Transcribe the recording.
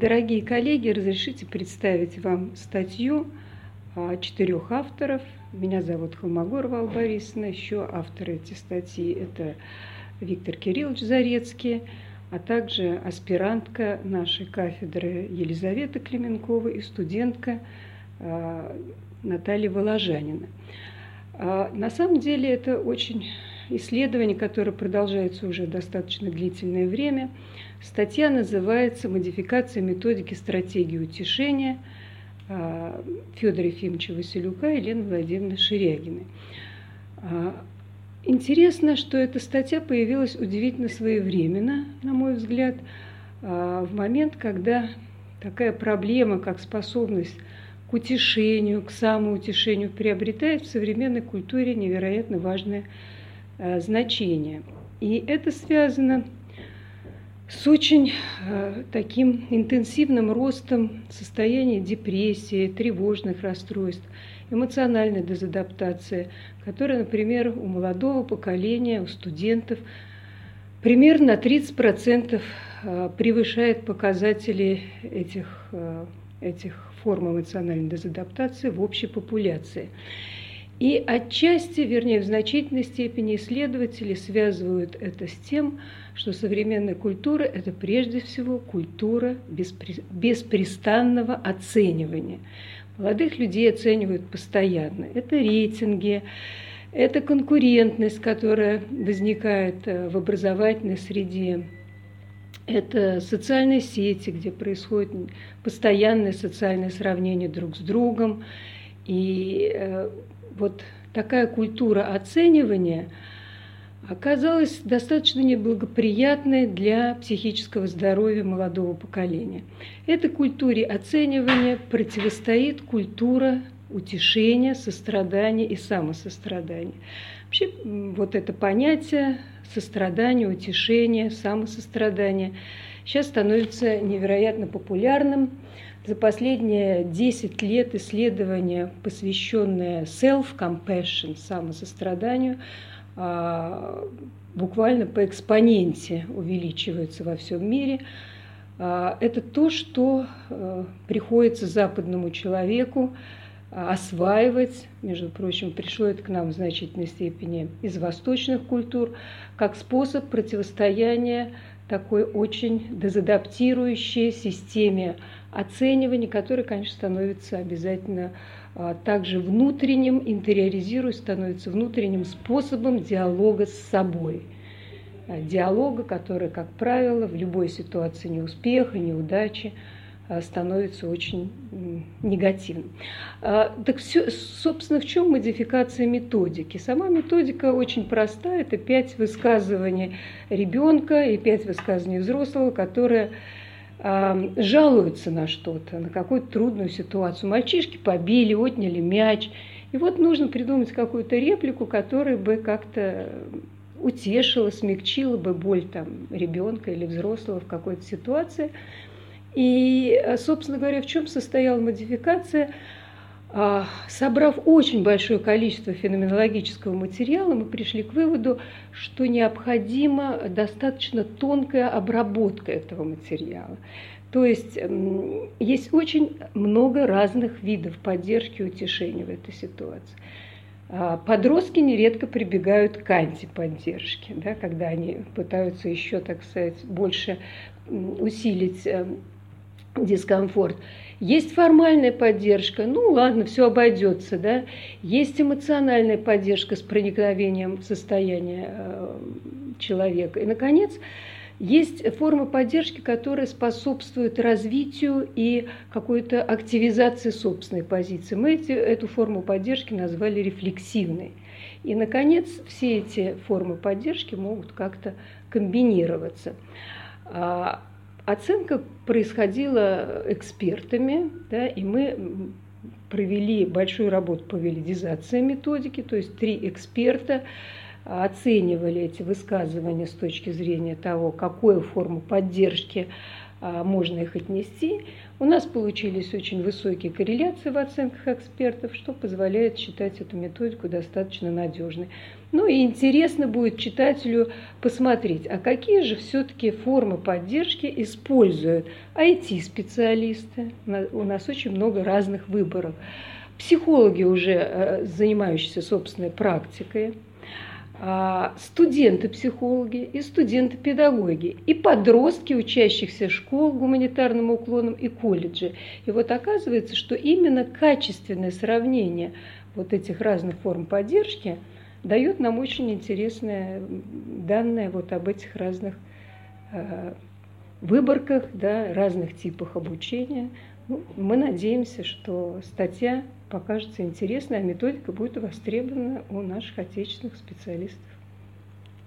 Дорогие коллеги, разрешите представить вам статью а, четырех авторов. Меня зовут Холмогорова Алла Борисовна. Еще авторы эти статьи – это Виктор Кириллович Зарецкий, а также аспирантка нашей кафедры Елизавета Клименкова и студентка а, Наталья Воложанина. А, на самом деле это очень исследование, которое продолжается уже достаточно длительное время – Статья называется «Модификация методики стратегии утешения» а, Федора Ефимовича Василюка и Елены Владимировны Ширягиной. А, интересно, что эта статья появилась удивительно своевременно, на мой взгляд, а, в момент, когда такая проблема, как способность к утешению, к самоутешению приобретает в современной культуре невероятно важное значение. И это связано с очень э, таким интенсивным ростом состояния депрессии, тревожных расстройств, эмоциональной дезадаптации, которая, например, у молодого поколения, у студентов примерно на 30% э, превышает показатели этих, э, этих форм эмоциональной дезадаптации в общей популяции. И отчасти, вернее, в значительной степени исследователи связывают это с тем, что современная культура – это прежде всего культура беспрестанного оценивания. Молодых людей оценивают постоянно. Это рейтинги, это конкурентность, которая возникает э, в образовательной среде, это социальные сети, где происходит постоянное социальное сравнение друг с другом. И э, вот такая культура оценивания оказалась достаточно неблагоприятной для психического здоровья молодого поколения. Этой культуре оценивания противостоит культура утешения, сострадания и самосострадания. Вообще вот это понятие сострадания, утешения, самосострадания сейчас становится невероятно популярным. За последние 10 лет исследования, посвященные self-compassion, самосостраданию, а, буквально по экспоненте увеличиваются во всем мире. А, это то, что а, приходится западному человеку осваивать, между прочим, пришло это к нам в значительной степени из восточных культур, как способ противостояния такой очень дезадаптирующей системе оценивания, которое, конечно, становится обязательно а, также внутренним, интериоризируясь, становится внутренним способом диалога с собой. А, диалога, который, как правило, в любой ситуации неуспеха, неудачи а, становится очень негативным. Так все, собственно, в чем модификация методики? Сама методика очень простая. Это пять высказываний ребенка и пять высказываний взрослого, которые жалуются на что-то, на какую-то трудную ситуацию. Мальчишки побили, отняли мяч. И вот нужно придумать какую-то реплику, которая бы как-то утешила, смягчила бы боль там, ребенка или взрослого в какой-то ситуации. И, собственно говоря, в чем состояла модификация – а, собрав очень большое количество феноменологического материала, мы пришли к выводу, что необходима достаточно тонкая обработка этого материала. То есть есть очень много разных видов поддержки и утешения в этой ситуации. А, подростки нередко прибегают к антиподдержке, да, когда они пытаются еще, так сказать, больше усилить дискомфорт. Есть формальная поддержка, ну ладно, все обойдется, да. Есть эмоциональная поддержка с проникновением в состояние э, человека. И, наконец, есть форма поддержки, которая способствует развитию и какой-то активизации собственной позиции. Мы эти, эту форму поддержки назвали рефлексивной. И, наконец, все эти формы поддержки могут как-то комбинироваться. А, Оценка происходила экспертами, да, и мы провели большую работу по валидизации методики, то есть три эксперта оценивали эти высказывания с точки зрения того, какую форму поддержки можно их отнести. У нас получились очень высокие корреляции в оценках экспертов, что позволяет считать эту методику достаточно надежной. Ну и интересно будет читателю посмотреть, а какие же все-таки формы поддержки используют IT-специалисты. У нас очень много разных выборов. Психологи, уже э, занимающиеся собственной практикой, а, студенты-психологи и студенты-педагоги, и подростки, учащихся школ гуманитарным уклоном и колледжи. И вот оказывается, что именно качественное сравнение вот этих разных форм поддержки дает нам очень интересные данные вот об этих разных э, выборках, да, разных типах обучения. Ну, мы надеемся, что статья покажется интересной, а методика будет востребована у наших отечественных специалистов.